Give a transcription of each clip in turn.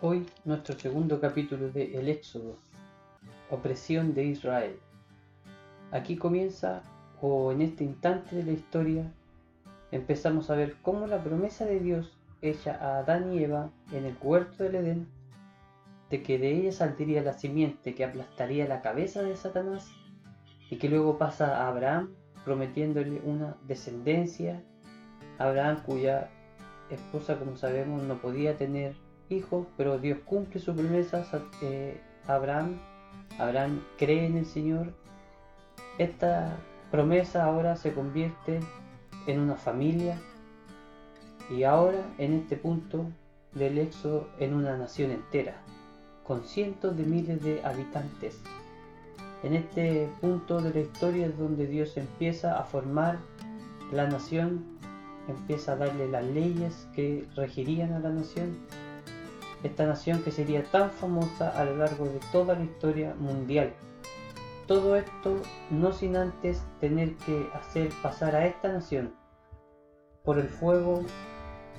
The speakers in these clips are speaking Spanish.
Hoy nuestro segundo capítulo de El Éxodo, opresión de Israel. Aquí comienza, o en este instante de la historia, empezamos a ver cómo la promesa de Dios hecha a Adán y Eva en el huerto del Edén, de que de ella saldría la simiente que aplastaría la cabeza de Satanás, y que luego pasa a Abraham prometiéndole una descendencia, Abraham cuya esposa, como sabemos, no podía tener hijos, pero Dios cumple su promesa eh, a Abraham. Abraham cree en el Señor. Esta promesa ahora se convierte en una familia y ahora en este punto del éxodo en una nación entera, con cientos de miles de habitantes. En este punto de la historia es donde Dios empieza a formar la nación, empieza a darle las leyes que regirían a la nación, esta nación que sería tan famosa a lo largo de toda la historia mundial. Todo esto no sin antes tener que hacer pasar a esta nación por el fuego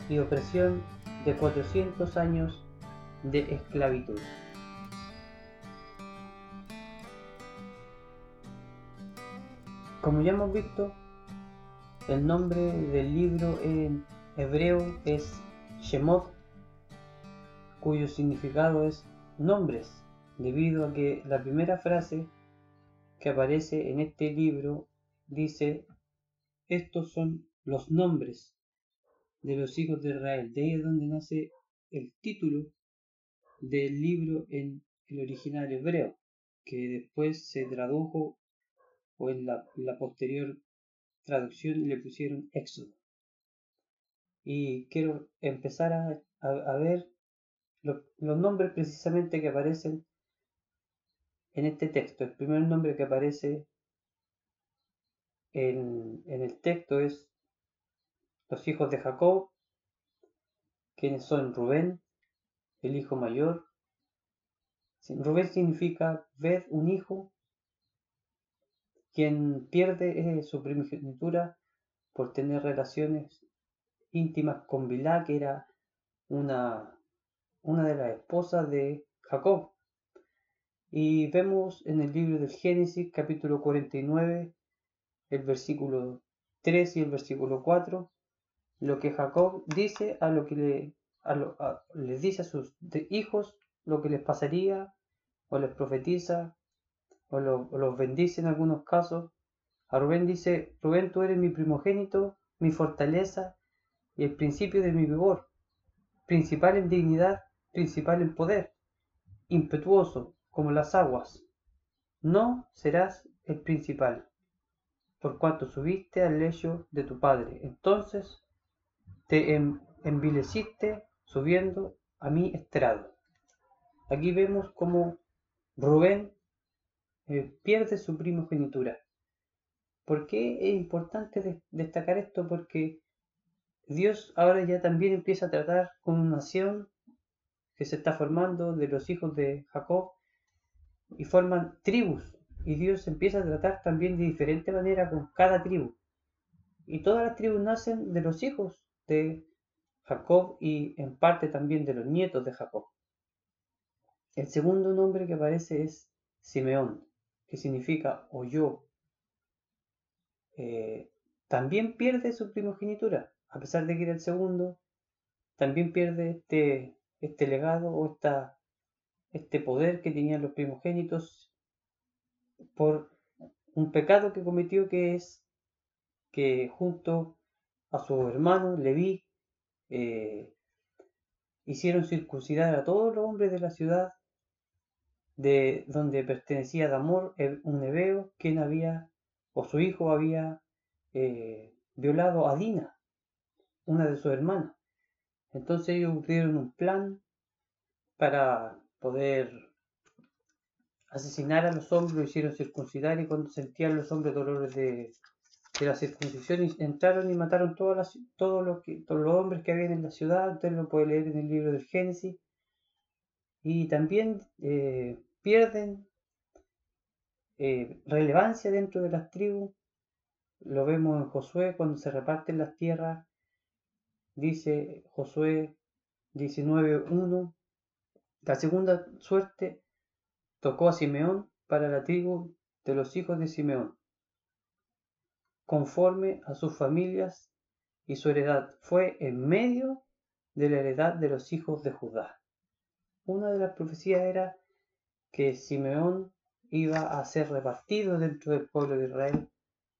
y opresión de 400 años de esclavitud. Como ya hemos visto, el nombre del libro en hebreo es Shemot, cuyo significado es nombres, debido a que la primera frase que aparece en este libro dice, estos son los nombres de los hijos de Israel. De ahí es donde nace el título del libro en el original hebreo, que después se tradujo o en la, posterior traducción le pusieron Éxodo. Y quiero empezar a, ver los, nombres precisamente que aparecen en este texto. El primer nombre que aparece en, en el texto es los hijos de Jacob, quienes son Rubén, el hijo mayor. Rubén significa ver un hijo, quien pierde su primogenitura por tener relaciones íntimas con Bilá, que era una, una de las esposas de Jacob. Y vemos en el libro del Génesis, capítulo 49, el versículo 3 y el versículo 4, lo que Jacob dice a lo que le, les dice a sus hijos lo que les pasaría, o les profetiza, o, los bendice en algunos casos. A Rubén dice, Rubén, tú eres mi primogénito, mi fortaleza y el principio de mi vigor, principal en dignidad, principal en poder, impetuoso como las aguas. No serás el principal, por cuanto subiste al lecho de tu padre. Entonces te envileciste subiendo a mi estrado. Aquí vemos cómo Rubén eh, pierde su primogenitura. ¿Por qué es importante destacar esto? Porque Dios ahora ya también empieza a tratar con una nación que se está formando de los hijos de Jacob y forman tribus. Y Dios empieza a tratar también de diferente manera con cada tribu. Y todas las tribus nacen de los hijos de Jacob y en parte también de los nietos de Jacob. El segundo nombre que aparece es Simeón, que significa o yo. Eh, también pierde su primogenitura, a pesar de que era el segundo, también pierde este, este legado o esta, este poder que tenían los primogénitos por un pecado que cometió que es que junto a su hermano Leví, eh, hicieron circuncidar a todos los hombres de la ciudad de donde pertenecía Damor, un hebreo, quien había, o su hijo había eh, violado a Dina, una de sus hermanas. Entonces ellos dieron un plan para poder asesinar a los hombres, lo hicieron circuncidar y cuando sentían los hombres dolores de, la circuncisión entraron y mataron todos los hombres que habían en la ciudad, usted lo puede leer en el libro del Génesis, y también eh, pierden eh, relevancia dentro de las tribus, lo vemos en Josué cuando se reparten las tierras, dice Josué 19.1, La segunda suerte tocó a Simeón para la tribu de los hijos de Simeón, conforme a sus familias y su heredad. Fue en medio de la heredad de los hijos de Judá. Una de las profecías era que Simeón iba a ser repartido dentro del pueblo de Israel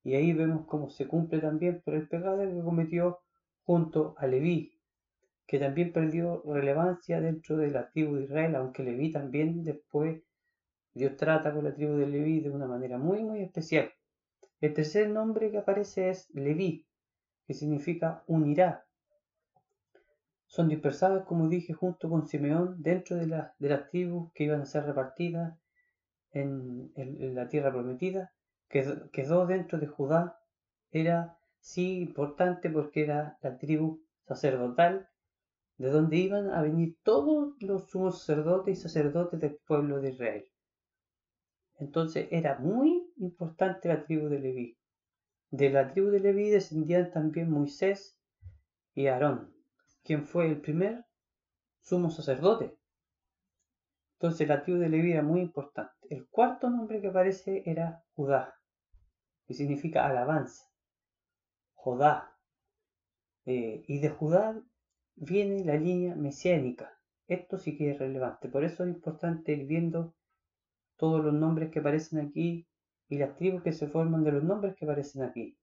y ahí vemos cómo se cumple también por el pecado que cometió junto a Leví, que también perdió relevancia dentro de la tribu de Israel, aunque Leví también después Dios trata con la tribu de Leví de una manera muy muy especial. El tercer nombre que aparece es Leví, que significa unirá. Son dispersados, como dije, junto con Simeón dentro de, de las tribus que iban a ser repartidas en, la tierra prometida. Quedó, quedó dentro de Judá. Era sí importante porque era la tribu sacerdotal de donde iban a venir todos los sumos sacerdotes y sacerdotes del pueblo de Israel. Entonces era muy importante la tribu de Leví. De la tribu de Leví descendían también Moisés y Aarón, quien fue el primer sumo sacerdote. Entonces la tribu de Leví era muy importante. El cuarto nombre que aparece era Judá, que significa alabanza. Judá. Eh, y de Judá viene la línea mesiánica. Esto sí que es relevante. Por eso es importante ir viendo todos los nombres que aparecen aquí y las tribus que se forman de los nombres que aparecen aquí.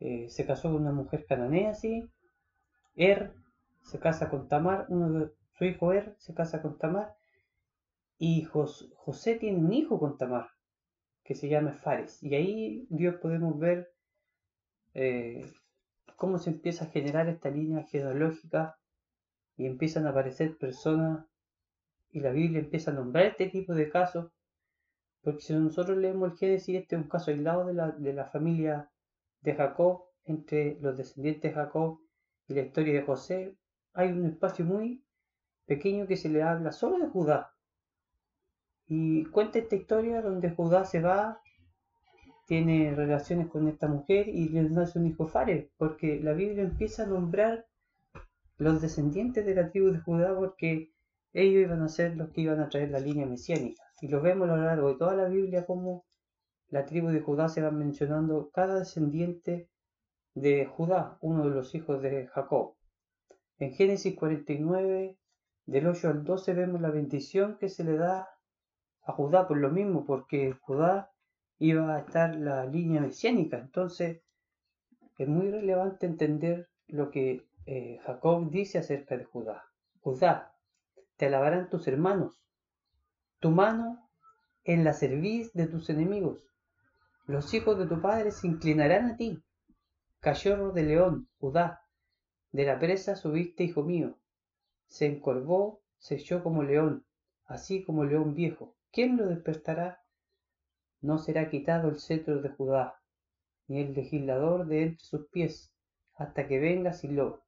Eh, se casó con una mujer cananea, sí. Er se casa con Tamar, uno de, su hijo Er se casa con Tamar. Y José tiene un hijo con Tamar, que se llama Fares. Y ahí Dios podemos ver eh, cómo se empieza a generar esta línea genealógica y empiezan a aparecer personas y la Biblia empieza a nombrar este tipo de casos porque si nosotros leemos el Génesis, este es un caso aislado de la, de la familia de Jacob, entre los descendientes de Jacob y la historia de José, hay un espacio muy pequeño que se le habla solo de Judá. Y cuenta esta historia donde Judá se va, tiene relaciones con esta mujer y le nace un hijo Fares, porque la Biblia empieza a nombrar los descendientes de la tribu de Judá porque ellos iban a ser los que iban a traer la línea mesiánica. Y lo vemos a lo largo de toda la Biblia como la tribu de Judá se va mencionando cada descendiente de Judá, uno de los hijos de Jacob. En Génesis 49, del 8 al 12, vemos la bendición que se le da a Judá por lo mismo, porque Judá iba a estar la línea mesiánica. Entonces, es muy relevante entender lo que eh, Jacob dice acerca de Judá. Judá, te alabarán tus hermanos, tu mano en la cerviz de tus enemigos. Los hijos de tu padre se inclinarán a ti. Cachorro de león, Judá, de la presa subiste, hijo mío. Se encorvó, se echó como león, así como león viejo. ¿Quién lo despertará? No será quitado el cetro de Judá, ni el legislador de entre sus pies, hasta que venga Silo,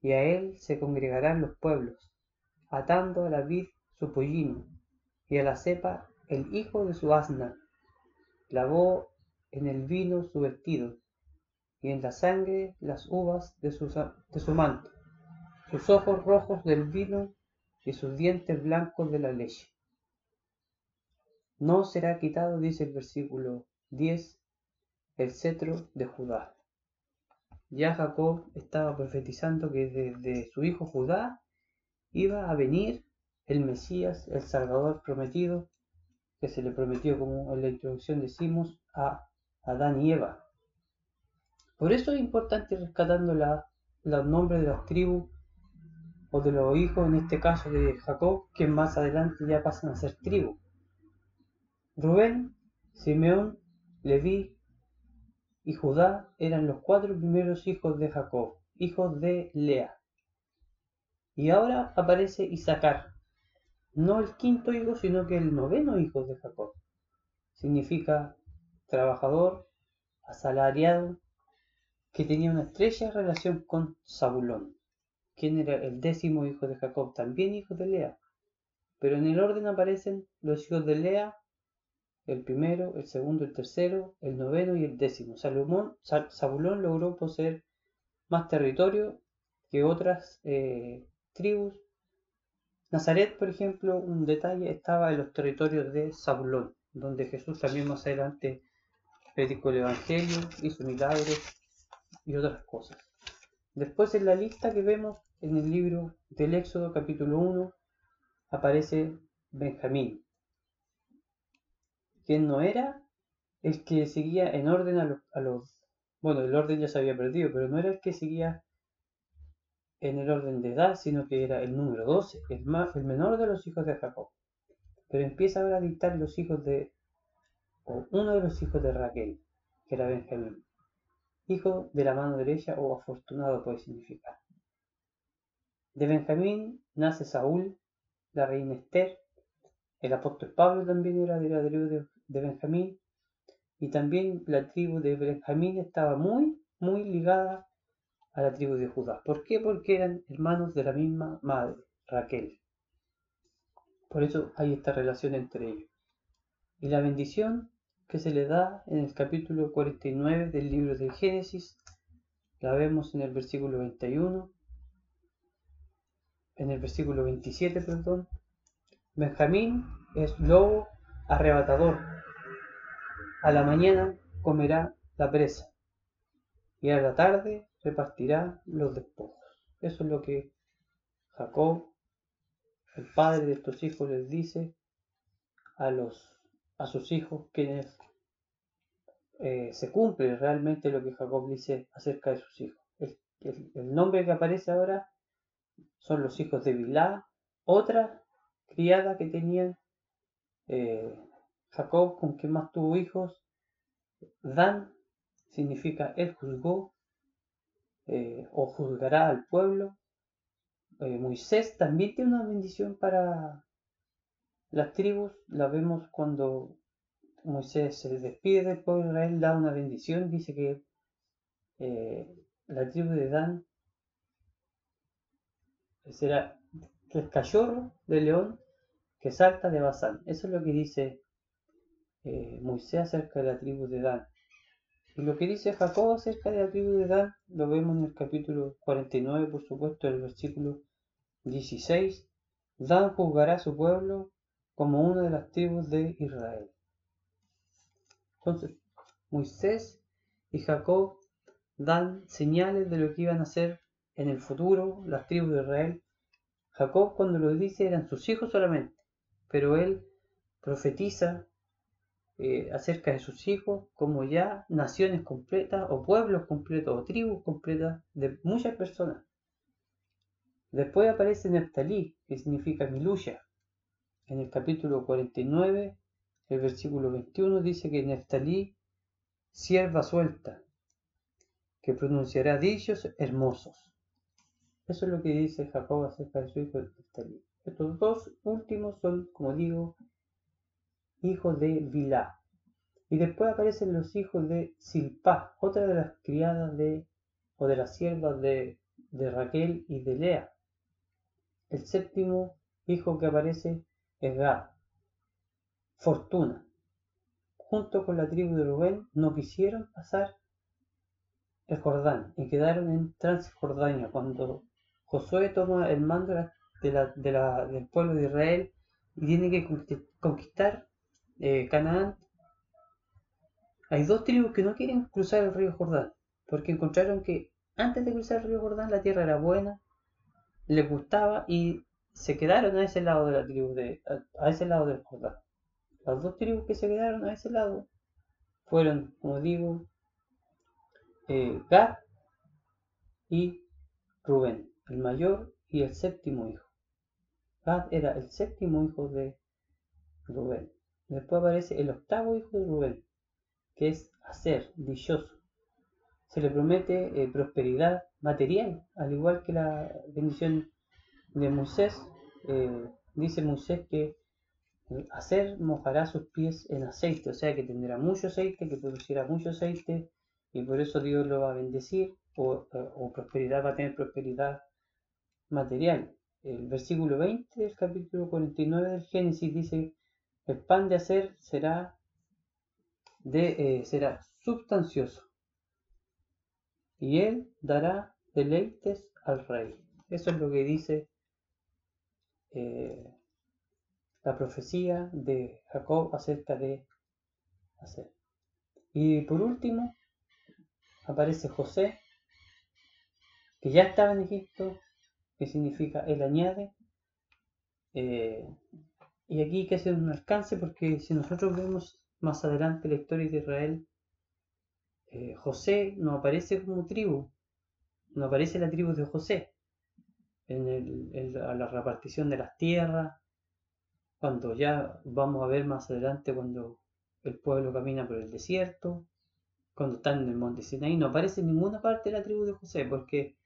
y a él se congregarán los pueblos, atando a la vid su pollino, y a la cepa el hijo de su asna. Lavó en el vino su vestido, y en la sangre las uvas de su, de su manto, sus ojos rojos del vino y sus dientes blancos de la leche. No será quitado, dice el versículo 10, el cetro de Judá. Ya Jacob estaba profetizando que desde su hijo Judá iba a venir el Mesías, el Salvador prometido, que se le prometió, como en la introducción decimos, a Adán y Eva. Por eso es importante rescatando los nombres de las tribus o de los hijos, en este caso de Jacob, que más adelante ya pasan a ser tribu. Rubén, Simeón, Leví y Judá eran los cuatro primeros hijos de Jacob, hijos de Lea. Y ahora aparece Isaacar, no el quinto hijo, sino que el noveno hijo de Jacob. Significa trabajador, asalariado, que tenía una estrecha relación con Zabulón, quien era el décimo hijo de Jacob, también hijo de Lea. Pero en el orden aparecen los hijos de Lea, el primero, el segundo, el tercero, el noveno y el décimo. Salomón, Zabulón logró poseer más territorio que otras eh, tribus Nazaret, por ejemplo, un detalle, estaba en los territorios de Zabulón, donde Jesús también más adelante predicó el Evangelio, hizo milagros y otras cosas. Después en la lista que vemos en el libro del Éxodo capítulo 1 aparece Benjamín, no era el que seguía en orden a los, Bueno, el orden ya se había perdido, pero no era el que seguía en el orden de edad, sino que era el número 12, el, más, el menor de los hijos de Jacob. Pero empieza ahora a dictar los hijos de, o uno de los hijos de Raquel, que era Benjamín, hijo de la mano derecha o afortunado puede significar. De Benjamín nace Saúl, la reina Esther, el apóstol Pablo también era de la tribu de, Benjamín, y también la tribu de Benjamín estaba muy, muy ligada a la tribu de Judá. ¿Por qué? Porque eran hermanos de la misma madre, Raquel. Por eso hay esta relación entre ellos. Y la bendición que se le da en el capítulo 49 del libro del Génesis, la vemos en el versículo 21, en el versículo 27, perdón, Benjamín es lobo arrebatador. A la mañana comerá la presa y a la tarde repartirá los despojos. Eso es lo que Jacob, el padre de estos hijos, les dice a, los, a sus hijos, quienes eh, se cumple realmente lo que Jacob dice acerca de sus hijos. El, nombre que aparece ahora son los hijos de Bilá, otra criada que tenía eh, Jacob, con quien más tuvo hijos. Dan significa él juzgó eh, o juzgará al pueblo. Eh, Moisés también tiene una bendición para las tribus. La vemos cuando Moisés se despide del pueblo de Israel, da una bendición. Dice que la tribu de Dan será el cachorro de león que salta de Basán. Eso es lo que dice eh, Moisés acerca de la tribu de Dan. Y lo que dice Jacob acerca de la tribu de Dan lo vemos en el capítulo 49, por supuesto, el versículo 16. Dan juzgará a su pueblo como una de las tribus de Israel. Entonces, Moisés y Jacob dan señales de lo que iban a hacer en el futuro las tribus de Israel. Jacob cuando lo dice eran sus hijos solamente pero él profetiza eh, acerca de sus hijos como ya naciones completas o pueblos completos o tribus completas de muchas personas. Después aparece Neftalí, que significa mi lucha. En el capítulo 49, el versículo 21 dice que Neftalí, sierva suelta, que pronunciará dichos hermosos. Eso es lo que dice Jacob acerca de su hijo Neftalí. Estos dos últimos son, como digo, hijos de Vilá. Y después aparecen los hijos de Silpá, otra de las criadas de, o de las siervas de, de Raquel y de Lea. El séptimo hijo que aparece es Gad, Fortuna. Junto con la tribu de Rubén no quisieron pasar el Jordán y quedaron en Transjordania cuando Josué toma el mando de la del pueblo de Israel y tiene que conquistar eh, Canaán, hay dos tribus que no quieren cruzar el río Jordán, porque encontraron que antes de cruzar el río Jordán la tierra era buena, les gustaba y se quedaron a ese lado de la tribu de, a, ese lado del Jordán. Las dos tribus que se quedaron a ese lado fueron, como digo, eh, Gad y Rubén, el mayor y el séptimo hijo. Gad era el séptimo hijo de Rubén. Después aparece el octavo hijo de Rubén, que es hacer, dichoso. Se le promete eh, prosperidad material, al igual que la bendición de Moisés. Eh, dice Moisés que hacer mojará sus pies en aceite, o sea que tendrá mucho aceite, que producirá mucho aceite, y por eso Dios lo va a bendecir, o, o prosperidad va a tener prosperidad material el versículo 20 del capítulo 49 del Génesis dice, el pan de hacer será, de, eh, será sustancioso y él dará deleites al rey. Eso es lo que dice eh, la profecía de Jacob acerca de hacer. Y por último, aparece José, que ya estaba en Egipto, que significa él añade. Eh, y aquí hay que hacer un alcance porque si nosotros vemos más adelante la historia de Israel, eh, José no aparece como tribu, no aparece la tribu de José en, la repartición de las tierras, cuando ya vamos a ver más adelante cuando el pueblo camina por el desierto, cuando están en el monte Sinaí, no aparece ninguna parte de la tribu de José, porque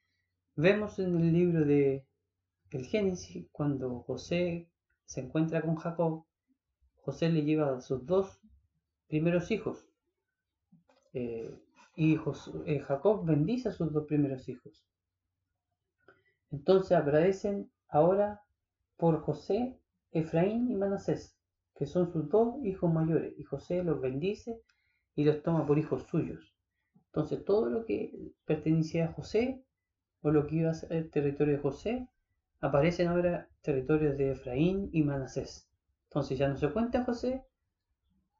vemos en el libro de el Génesis, cuando José se encuentra con Jacob, José le lleva a sus dos primeros hijos. Eh, y eh, Jacob bendice a sus dos primeros hijos. Entonces agradecen ahora por José, Efraín y Manasés, que son sus dos hijos mayores, y José los bendice y los toma por hijos suyos. Entonces todo lo que pertenecía a José, o lo que iba a ser el territorio de José, aparecen ahora territorios de Efraín y Manasés. Entonces ya no se cuenta José,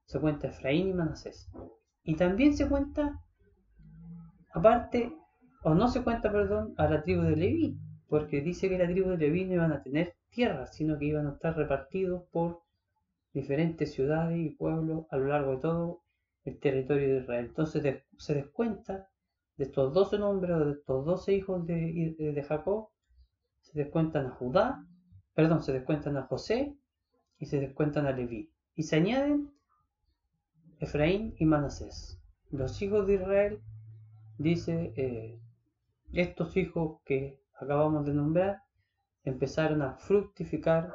se cuenta Efraín y Manasés. Y también se cuenta, aparte, o no se cuenta, perdón, a la tribu de Leví, porque dice que la tribu de Leví no iban a tener tierra, sino que iban a estar repartidos por diferentes ciudades y pueblos a lo largo de todo el territorio de Israel. Entonces se descuenta de estos 12 nombres, de estos 12 hijos de, de Jacob, se descuentan a Judá, perdón, se descuentan a José y se descuentan a Leví. Y se añaden Efraín y Manasés. Los hijos de Israel, dice, eh, estos hijos que acabamos de nombrar, empezaron a fructificar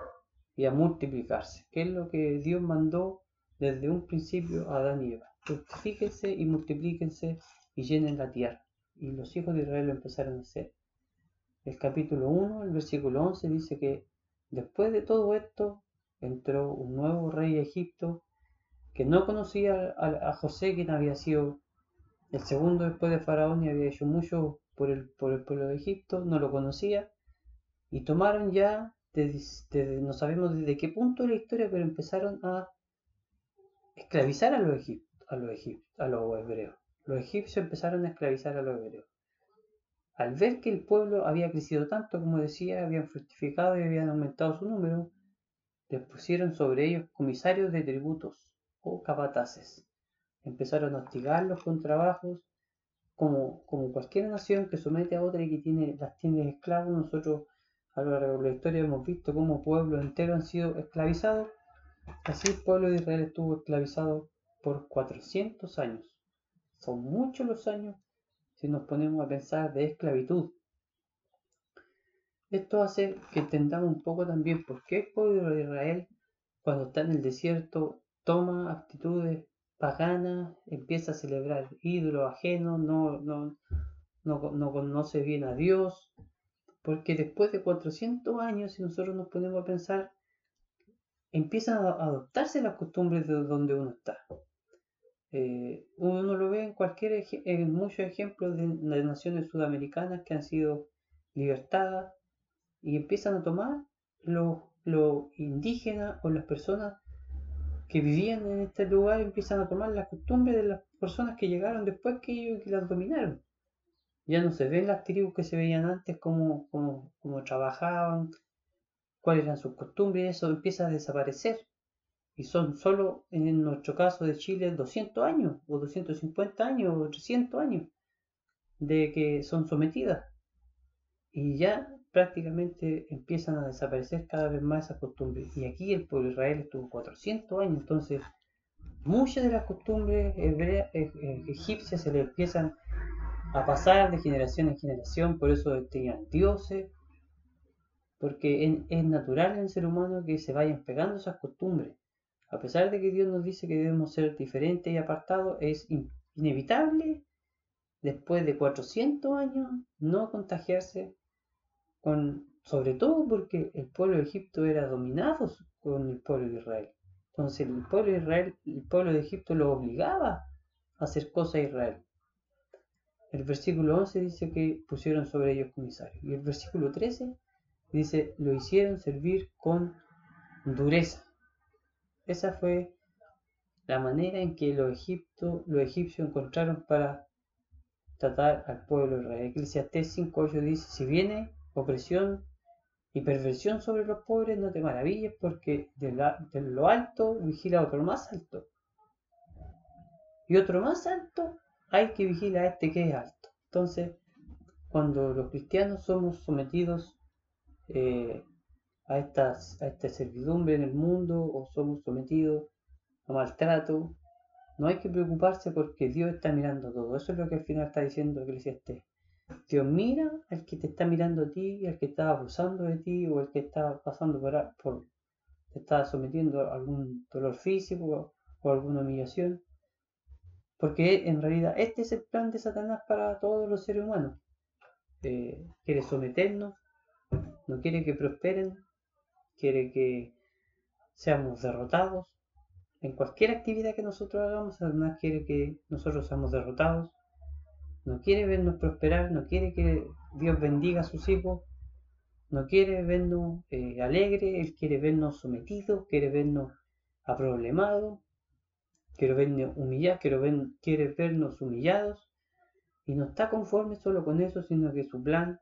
y a multiplicarse, que es lo que Dios mandó desde un principio a Adán y Eva. Fructifíquense y multiplíquense y llenen la tierra. Y los hijos de Israel lo empezaron a hacer. El capítulo 1, el versículo 11 dice que después de todo esto entró un nuevo rey a Egipto que no conocía a, José, quien había sido el segundo después de Faraón y había hecho mucho por el, por el pueblo de Egipto, no lo conocía, y tomaron ya, no sabemos desde qué punto de la historia, pero empezaron a esclavizar a los, a los, a los hebreos. Los egipcios empezaron a esclavizar a los hebreos. Al ver que el pueblo había crecido tanto, como decía, habían fructificado y habían aumentado su número, les pusieron sobre ellos comisarios de tributos o capataces. Empezaron a hostigarlos con trabajos, como, como cualquier nación que somete a otra y que tiene, las tiene esclavos. Nosotros a lo largo de la historia hemos visto cómo pueblos enteros han sido esclavizados. Así el pueblo de Israel estuvo esclavizado por 400 años. Son muchos los años si nos ponemos a pensar de esclavitud. Esto hace que entendamos un poco también por qué el pueblo de Israel, cuando está en el desierto, toma actitudes paganas, empieza a celebrar ídolos ajenos, no, no, no, conoce bien a Dios, porque después de 400 años, si nosotros nos ponemos a pensar, empiezan a adoptarse las costumbres de donde uno está. Eh, uno lo ve en cualquier en muchos ejemplos de, naciones sudamericanas que han sido libertadas y empiezan a tomar lo, lo indígena o las personas que vivían en este lugar empiezan a tomar las costumbres de las personas que llegaron después que ellos que las dominaron. Ya no se ven las tribus que se veían antes, cómo, cómo, trabajaban, cuáles eran sus costumbres, eso empieza a desaparecer. Y son solo, en nuestro caso de Chile, 200 años, o 250 años, o 300 años de que son sometidas. Y ya prácticamente empiezan a desaparecer cada vez más esas costumbres. Y aquí el pueblo de Israel estuvo 400 años, entonces muchas de las costumbres eh, eh, egipcias se le empiezan a pasar de generación en generación, por eso tenían dioses, porque es natural en el ser humano que se vayan pegando esas costumbres. A pesar de que Dios nos dice que debemos ser diferentes y apartados, es inevitable después de 400 años no contagiarse sobre todo porque el pueblo de Egipto era dominado con el pueblo de Israel. Entonces el pueblo de Israel, el pueblo de Egipto lo obligaba a hacer cosas a Israel. El versículo 11 dice que pusieron sobre ellos comisarios. Y el versículo 13 Dice, lo hicieron servir con dureza. Esa fue la manera en que los, egipto, los egipcios encontraron para tratar al pueblo de Israel. Eclesiastés 5.8 dice, si viene opresión y perversión sobre los pobres, no te maravilles porque de, lo alto vigila otro más alto. Y otro más alto hay que vigilar a este que es alto. Entonces, cuando los cristianos somos sometidos eh, a, esta servidumbre en el mundo o somos sometidos a maltrato, no hay que preocuparse porque Dios está mirando todo. Eso es lo que al final está diciendo Eclesiastés. Dios mira al que te está mirando a ti, al que está abusando de ti o al que está pasando por, por te está sometiendo a algún dolor físico o alguna humillación. Porque en realidad este es el plan de Satanás para todos los seres humanos. Eh, quiere someternos, no quiere que prosperen, quiere que seamos derrotados. En cualquier actividad que nosotros hagamos, Satanás quiere que nosotros seamos derrotados. No quiere vernos prosperar, no quiere que Dios bendiga a sus hijos, no quiere vernos eh, alegres, Él quiere vernos sometidos, quiere vernos aproblemados, quiere vernos humillados, quiere vernos humillados y no está conforme solo con eso, sino que su plan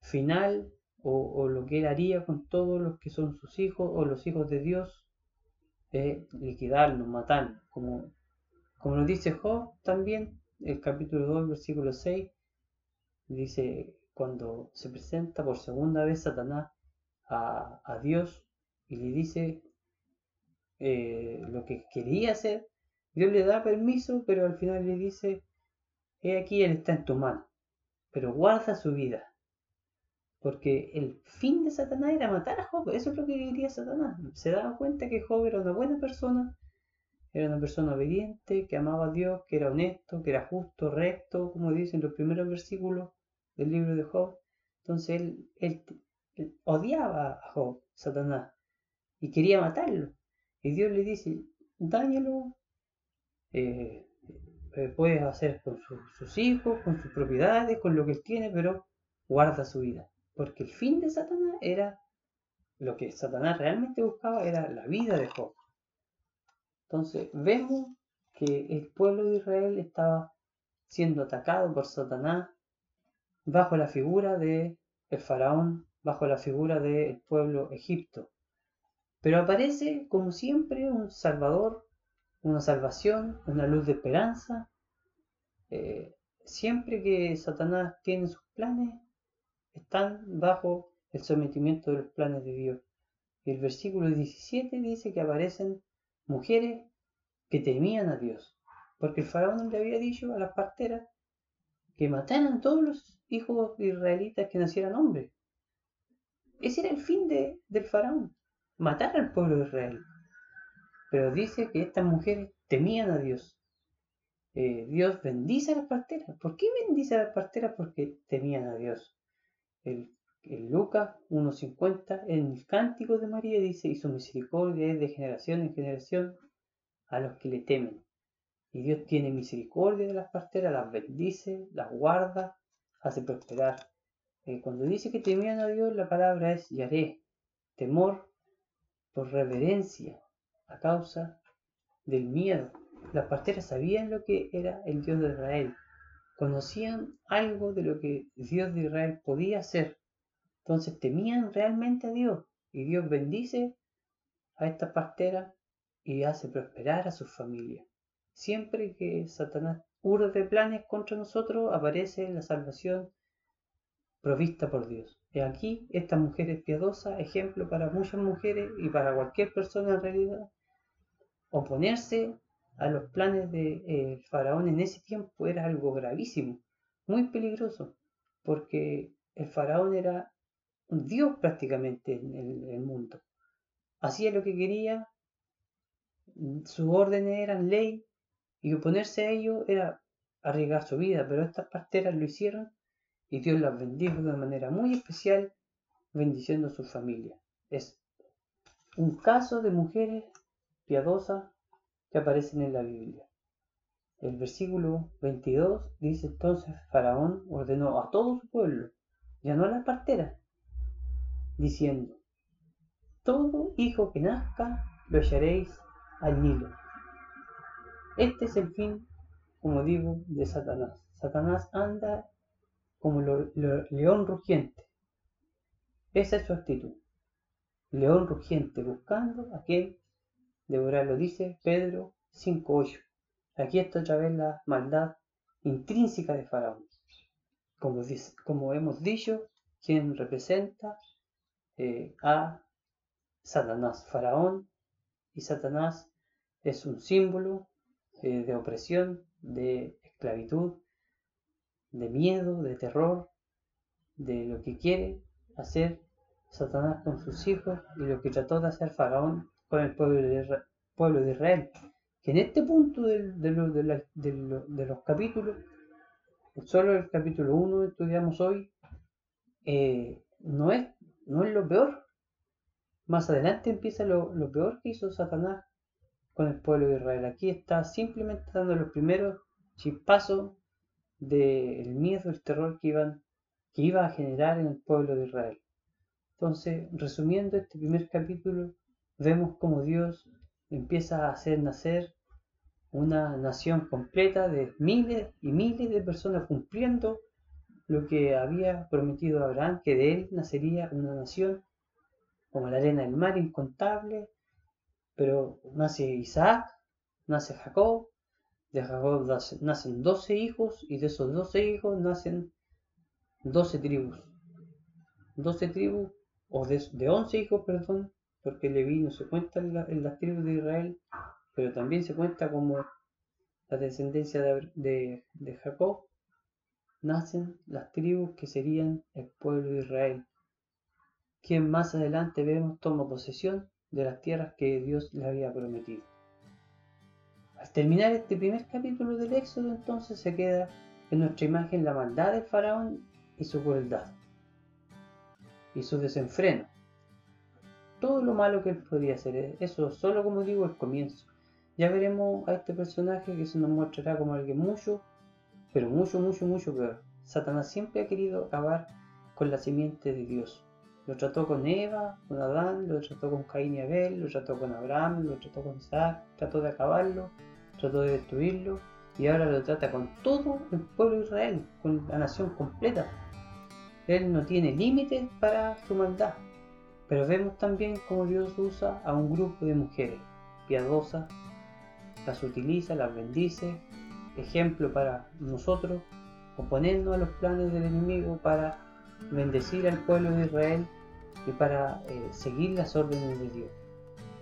final o, lo que él haría con todos los que son sus hijos o los hijos de Dios es liquidarlos, matarlos, como, como nos dice Job también, el capítulo 2, versículo 6, dice cuando se presenta por segunda vez Satanás a, Dios y le dice eh, lo que quería hacer, Dios le da permiso, pero al final le dice, he aquí, Él está en tu mano, pero guarda su vida. Porque el fin de Satanás era matar a Job, eso es lo que quería Satanás. Se daba cuenta que Job era una buena persona, era una persona obediente, que amaba a Dios, que era honesto, que era justo, recto, como dicen los primeros versículos del libro de Job. Entonces él, odiaba a Job, Satanás, y quería matarlo. Y Dios le dice, dáñalo, eh, eh, puedes hacer con sus hijos, con sus propiedades, con lo que él tiene, pero guarda su vida. Porque el fin de Satanás era, lo que Satanás realmente buscaba era la vida de Job. Entonces vemos que el pueblo de Israel estaba siendo atacado por Satanás bajo la figura de el faraón, bajo la figura del pueblo Egipto. Pero aparece como siempre un salvador una salvación, una luz de esperanza. Eh, siempre que Satanás tiene sus planes, están bajo el sometimiento de los planes de Dios. Y el versículo 17 dice que aparecen mujeres que temían a Dios. Porque el faraón le había dicho a las parteras que mataran todos los hijos israelitas que nacieran hombres. Ese era el fin de, del faraón, matar al pueblo de Israel. Pero dice que estas mujeres temían a Dios. Eh, Dios bendice a las parteras. ¿Por qué bendice a las parteras? Porque temían a Dios. El, Lucas 1.50, en el cántico de María dice, y su misericordia es de generación en generación a los que le temen. Y Dios tiene misericordia de las parteras, las bendice, las guarda, hace prosperar. Eh, cuando dice que temían a Dios, la palabra es yaré, temor por reverencia, a causa del miedo. Las parteras sabían lo que era el Dios de Israel, conocían algo de lo que Dios de Israel podía hacer, entonces temían realmente a Dios y Dios bendice a estas parteras y hace prosperar a su familia. Siempre que Satanás urde planes contra nosotros, aparece la salvación provista por Dios. Y aquí esta mujer es piadosa, ejemplo para muchas mujeres y para cualquier persona en realidad, oponerse a los planes del de, eh, faraón en ese tiempo era algo gravísimo, muy peligroso, porque el faraón era un dios prácticamente en el, mundo. Hacía lo que quería, sus órdenes eran ley, y oponerse a ello era arriesgar su vida, pero estas parteras lo hicieron y Dios las bendijo de manera muy especial, bendiciendo a su familia. Es un caso de mujeres piadosas que aparecen en la Biblia. El versículo 22 dice entonces Faraón ordenó a todo su pueblo, ya no a las parteras, diciendo, todo hijo que nazca lo echaréis al Nilo. Este es el fin, como digo, de Satanás. Satanás anda como león rugiente. Esa es su actitud. León rugiente buscando a quien devorar, lo dice Pedro 5.8. Aquí está otra vez la maldad intrínseca de Faraón. Como, como hemos dicho, quien representa eh, a Satanás, Faraón, y Satanás es un símbolo eh, de opresión, de esclavitud, de miedo, de terror, de lo que quiere hacer Satanás con sus hijos y lo que trató de hacer Faraón con el pueblo de, pueblo de Israel. Que en este punto de, de, los capítulos, solo el capítulo 1 estudiamos hoy, eh, no, es, no es lo peor. Más adelante empieza lo, lo peor que hizo Satanás con el pueblo de Israel. Aquí está simplemente dando los primeros chispazos del miedo, el terror que, iban, que iba a generar en el pueblo de Israel. Entonces, resumiendo este primer capítulo, vemos cómo Dios empieza a hacer nacer una nación completa de miles y miles de personas cumpliendo lo que había prometido Abraham, que de él nacería una nación como la arena del mar incontable, pero nace Isaac, nace Jacob, de Jacob nacen doce hijos y de esos doce hijos nacen doce tribus. Doce tribus, o de, de once hijos, perdón, porque Leví no se cuenta en, las tribus de Israel, pero también se cuenta como la descendencia de, de Jacob, nacen las tribus que serían el pueblo de Israel, quien más adelante vemos toma posesión de las tierras que Dios le había prometido. Al terminar este primer capítulo del Éxodo, entonces se queda en nuestra imagen la maldad del faraón y su crueldad y su desenfreno. Todo lo malo que él podría hacer, eso solo como digo el comienzo. Ya veremos a este personaje que se nos mostrará como alguien mucho, pero mucho, mucho, mucho peor. Satanás siempre ha querido acabar con la simiente de Dios. Lo trató con Eva, con Adán, lo trató con Caín y Abel, lo trató con Abraham, lo trató con Isaac, trató de acabarlo, trató de destruirlo y ahora lo trata con todo el pueblo de Israel, con la nación completa. Él no tiene límites para su maldad. Pero vemos también cómo Dios usa a un grupo de mujeres piadosas, las utiliza, las bendice, ejemplo para nosotros, oponernos a los planes del enemigo para bendecir al pueblo de Israel y para eh, seguir las órdenes de Dios.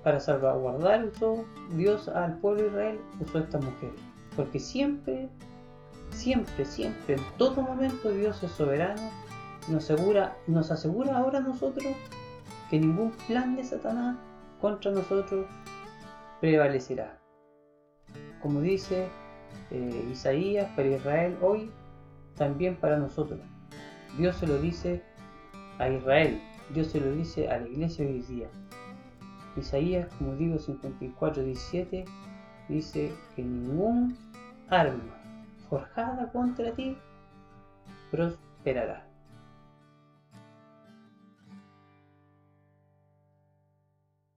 Para salvaguardar usó Dios al pueblo de Israel, usó estas mujeres. Porque siempre, siempre, siempre, en todo momento Dios es soberano. Nos asegura, nos asegura ahora a nosotros que ningún plan de Satanás contra nosotros prevalecerá. Como dice eh, Isaías para Israel hoy, también para nosotros. Dios se lo dice a Israel, Dios se lo dice a la iglesia hoy día. Isaías, como digo, 54, 17, dice que ningún arma forjada contra ti prosperará.